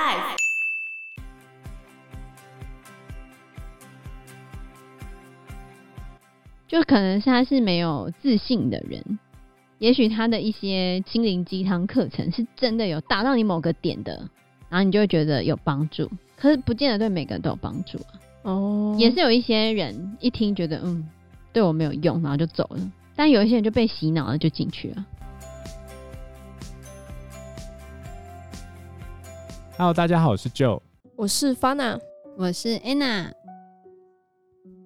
Life。就可能他是没有自信的人，也许他的一些心灵鸡汤课程是真的有打到你某个点的，然后你就会觉得有帮助。可是不见得对每个人都有帮助啊。哦，也是有一些人一听觉得嗯，对我没有用，然后就走了。但有一些人就被洗脑了，就进去了。Hello，大家好，我是 Joe，我是 Fana，我是 Anna。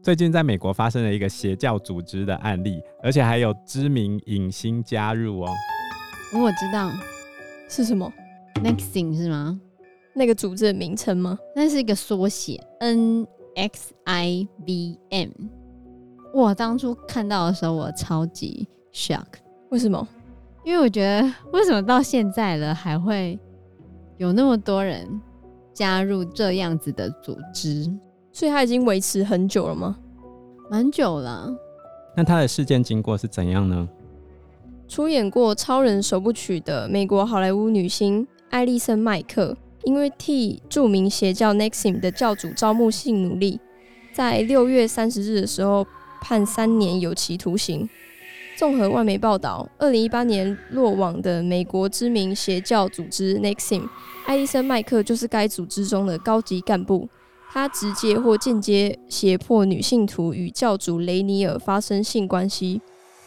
最近在美国发生了一个邪教组织的案例，而且还有知名影星加入哦。我知道是什么，Nexing 是吗？那个组织的名称吗？那是一个缩写，N X I V M。我当初看到的时候，我超级 shock。为什么？因为我觉得，为什么到现在了，还会有那么多人加入这样子的组织？所以他已经维持很久了吗？蛮久了。那他的事件经过是怎样呢？出演过《超人首部曲》的美国好莱坞女星艾莉森·麦克，因为替著名邪教 NXIVM 的教主招募性奴隶，在六月三十日的时候判三年有期徒刑。综合外媒报道，二零一八年落网的美国知名邪教组织 NXIVM，艾莉森·麦克就是该组织中的高级干部。他直接或间接胁迫女信徒与教主雷尼尔发生性关系。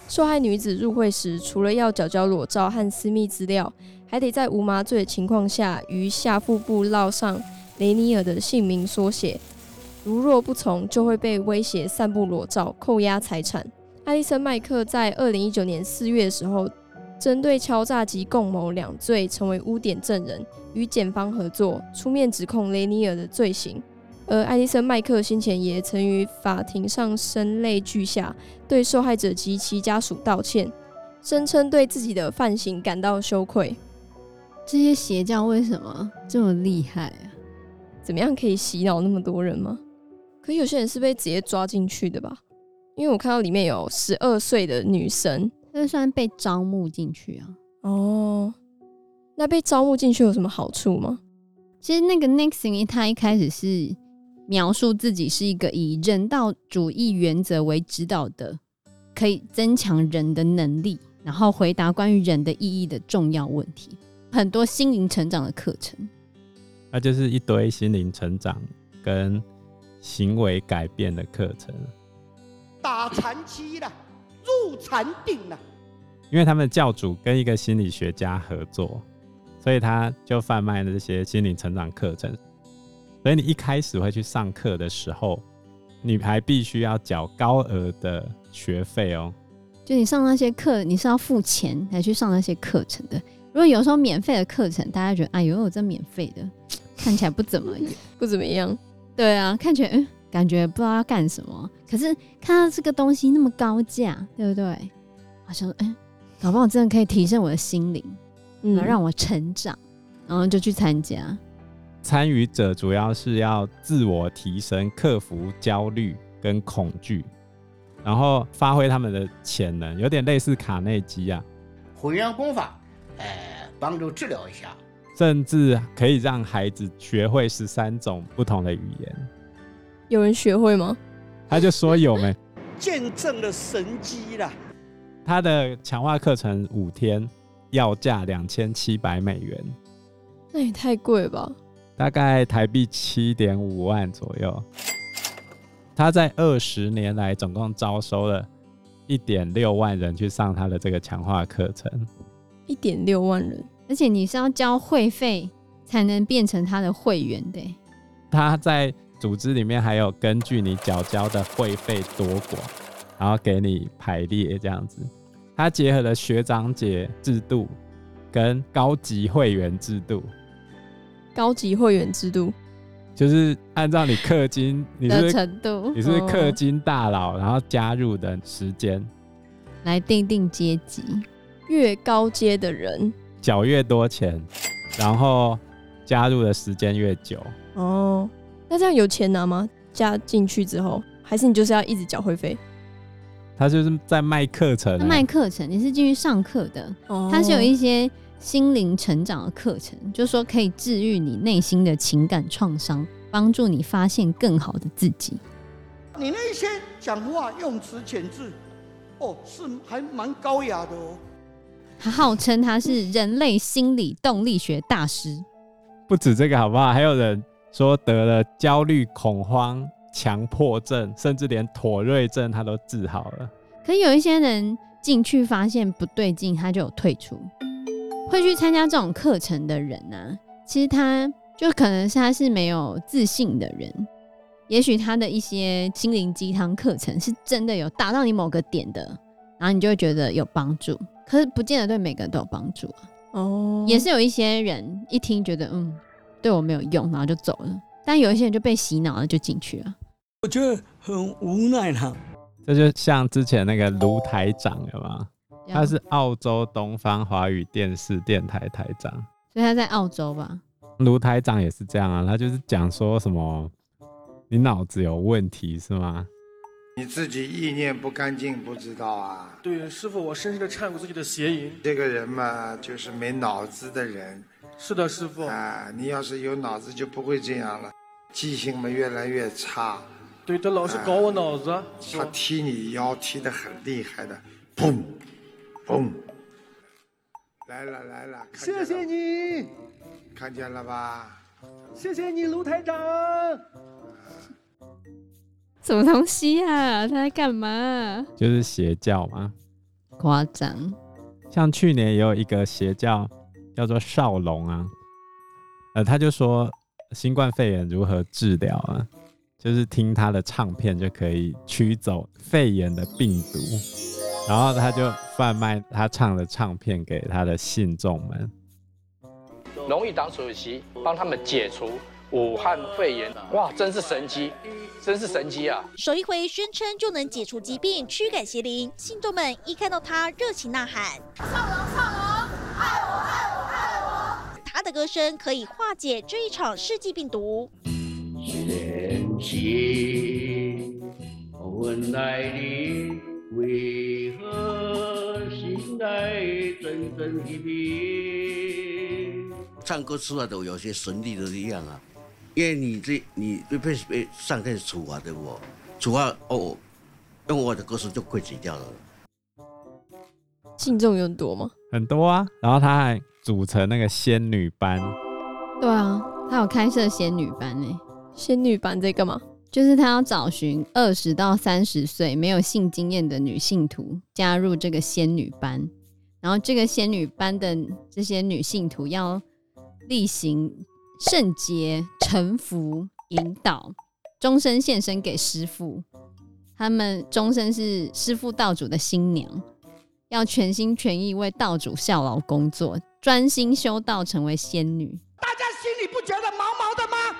受害女子入会时，除了要缴交裸照和私密资料，还得在无麻醉的情况下于下腹部烙上雷尼尔的姓名缩写。如若不从，就会被威胁散布裸照、扣押财产。艾丽森·麦克在二零一九年四月的时候，针对敲诈及共谋两罪，成为污点证人，与检方合作，出面指控雷尼尔的罪行。而艾丽森·麦克先前也曾于法庭上声泪俱下，对受害者及其家属道歉，声称对自己的犯行感到羞愧。这些邪教为什么这么厉害啊？怎么样可以洗脑那么多人吗？可有些人是被直接抓进去的吧？因为我看到里面有十二岁的女生，这算被招募进去啊？哦，那被招募进去有什么好处吗？其实那个 NXIVM 他一开始是。描述自己是一个以人道主义原则为指导的，可以增强人的能力，然后回答关于人的意义的重要问题。很多心灵成长的课程，那就是一堆心灵成长跟行为改变的课程。打残机了，入禅定了。因为他们的教主跟一个心理学家合作，所以他就贩卖了这些心理成长课程。所以你一开始会去上课的时候，你还必须要缴高额的学费哦。就你上那些课，你是要付钱来去上那些课程的。如果有时候免费的课程，大家觉得哎呦，这免费的看起来不怎么，不怎么样。对啊，看起来嗯，感觉不知道要干什么。可是看到这个东西那么高价，对不对？好像哎，搞不好真的可以提升我的心灵，嗯，让我成长，然后就去参加。参与者主要是要自我提升，克服焦虑跟恐惧，然后发挥他们的潜能，有点类似卡内基啊。混元功法，呃，帮助治疗一下，甚至可以让孩子学会十三种不同的语言。有人学会吗？他就说有没，见证了神迹啦。他的强化课程五天要价两千七百美元，那也太贵吧。大概台币七点五万左右。他在二十年来总共招收了一点六万人去上他的这个强化课程。一点六万人，而且你是要交会费才能变成他的会员的。他在组织里面还有根据你缴交的会费多寡，然后给你排列这样子。它结合了学长姐制度跟高级会员制度。高级会员制度就是按照你氪金你是的程度，你是氪金大佬，然后加入的时间来定定阶级，越高阶的人缴越多钱，然后加入的时间越久。哦，那这样有钱拿吗？加进去之后，还是你就是要一直缴会费？他就是在卖课程，卖课程，你是进去上课的，哦他是有一些。心灵成长的课程，就是说可以治愈你内心的情感创伤，帮助你发现更好的自己。你那些讲话用词遣字，哦，是还蛮高雅的哦。他号称他是人类心理动力学大师。不止这个好不好？还有人说得了焦虑、恐慌、强迫症，甚至连妥瑞症他都治好了。可有一些人进去发现不对劲，他就有退出。会去参加这种课程的人呢、啊，其实他就可能是他是没有自信的人。也许他的一些心灵鸡汤课程是真的有打到你某个点的，然后你就会觉得有帮助。可是不见得对每个人都有帮助啊。哦，也是有一些人一听觉得嗯，对我没有用，然后就走了。但有一些人就被洗脑了，就进去了。我觉得很无奈啦。这就像之前那个卢台长有吗？他是澳洲东方华语电视电台台长，所以他在澳洲吧？卢台长也是这样啊，他就是讲说什么，你脑子有问题是吗？你自己意念不干净，不知道啊？对，师傅，我深深的忏悔自己的邪淫。这个人嘛，就是没脑子的人。是的，师傅。啊，你要是有脑子，就不会这样了，记性嘛越来越差。对，他老是搞我脑子。他踢你腰踢得很厉害的，砰！砰！来了来了，谢谢你，看见了吧？谢谢你，卢台长。什么东西啊？他在干嘛？就是邪教吗？夸张。像去年也有一个邪教叫做少龙啊，呃，他就说新冠肺炎如何治疗啊？就是听他的唱片就可以驱走肺炎的病毒。然后他就贩卖他唱的唱片给他的信众们。荣誉党主席帮他们解除武汉肺炎，哇，真是神机，真是神机啊！首一回，宣称就能解除疾病，驱赶邪灵。信众们一看到他，热情呐喊：少龙，少龙，的歌声可以化解这一场世纪病毒。唱歌出来都有些神力的力量啊！因为你这你被被被上天处罚的我，处罚哦，用我的歌声就溃解掉了。信众有很多吗？很多啊，然后他还组成那个仙女班。对啊，他有开设仙女班呢。仙女班在干嘛？就是他要找寻二十到三十岁没有性经验的女性徒加入这个仙女班，然后这个仙女班的这些女性徒要例行圣洁、臣服、引导，终身献身给师傅。他们终身是师傅道主的新娘，要全心全意为道主效劳工作，专心修道，成为仙女。大家心里不觉得毛毛的吗？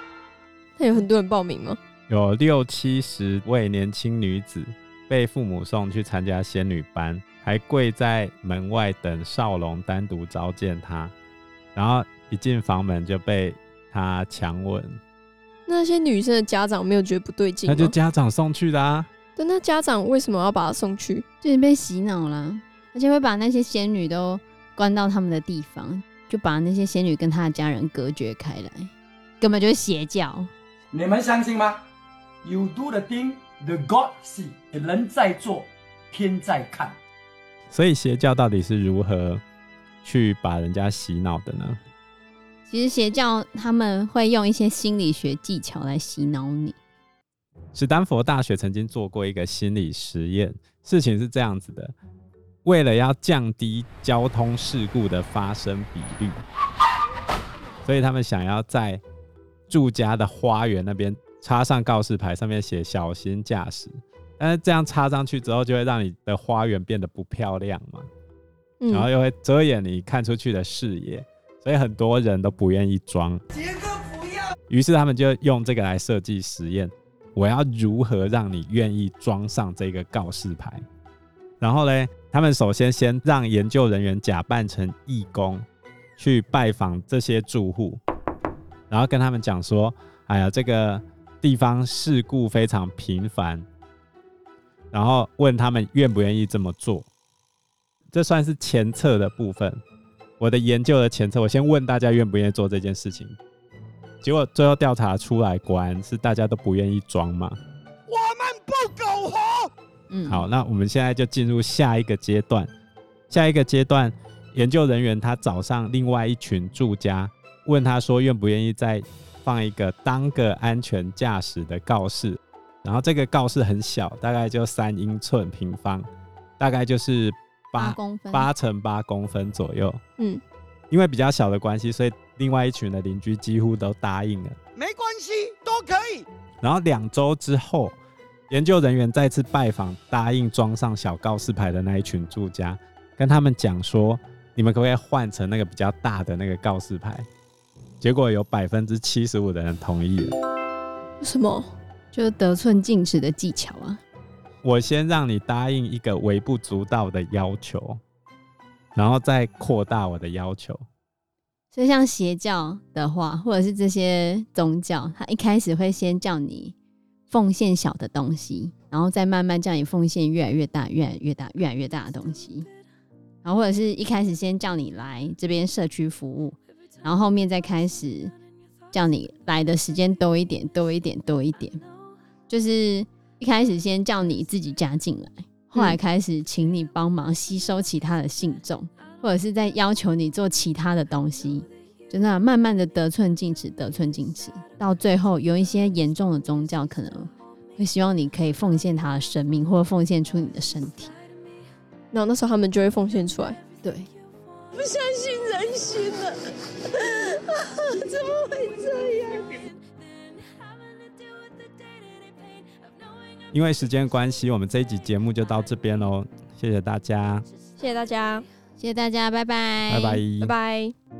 那有很多人报名吗？有六七十位年轻女子被父母送去参加仙女班，还跪在门外等少龙单独召见她，然后一进房门就被他强吻。那些女生的家长没有觉得不对劲？那就家长送去的啊。对，那家长为什么要把她送去？就是被洗脑了，而且会把那些仙女都关到他们的地方，就把那些仙女跟她的家人隔绝开来，根本就是邪教。你们相信吗？You do the thing, the God see。人在做，天在看。所以邪教到底是如何去把人家洗脑的呢？其实邪教他们会用一些心理学技巧来洗脑你。史丹佛大学曾经做过一个心理实验，事情是这样子的：为了要降低交通事故的发生比率，所以他们想要在住家的花园那边。插上告示牌，上面写“小心驾驶”，但是这样插上去之后，就会让你的花园变得不漂亮嘛，嗯、然后又会遮掩你看出去的视野，所以很多人都不愿意装。杰哥不要。于是他们就用这个来设计实验：我要如何让你愿意装上这个告示牌？然后呢，他们首先先让研究人员假扮成义工，去拜访这些住户，然后跟他们讲说：“哎呀，这个。”地方事故非常频繁，然后问他们愿不愿意这么做，这算是前测的部分。我的研究的前测，我先问大家愿不愿意做这件事情。结果最后调查出来，果然是大家都不愿意装嘛。嗯，好，那我们现在就进入下一个阶段。下一个阶段，研究人员他找上另外一群住家，问他说愿不愿意再放一个当个安全驾驶的告示。然后这个告示很小，大概就三英寸平方，大概就是八公分，八乘八公分左右。嗯，因为比较小的关系，所以另外一群的邻居几乎都答应了。没关系，都可以。然后两周之后，研究人员再次拜访答应装上小告示牌的那一群住家，跟他们讲说：“你们可不可以换成那个比较大的那个告示牌？”结果有百分之七十五的人同意了。什么？就是得寸进尺的技巧啊！我先让你答应一个微不足道的要求，然后再扩大我的要求。所以像邪教的话，或者是这些宗教，他一开始会先叫你奉献小的东西，然后再慢慢叫你奉献越来越大、越来越大、越来越大的东西。然后或者是一开始先叫你来这边社区服务，然后后面再开始叫你来的时间多一点、多一点、多一点。就是一开始先叫你自己加进来，后来开始请你帮忙吸收其他的信众，或者是在要求你做其他的东西，就那样慢慢的得寸进尺，得寸进尺，到最后有一些严重的宗教可能会希望你可以奉献他的生命，或者奉献出你的身体，然后那时候他们就会奉献出来。对，不相信人心了，怎么会这样？因为时间关系，我们这一集节目就到这边喽。谢谢大家，谢谢大家，谢谢大家，拜拜，拜拜，拜拜。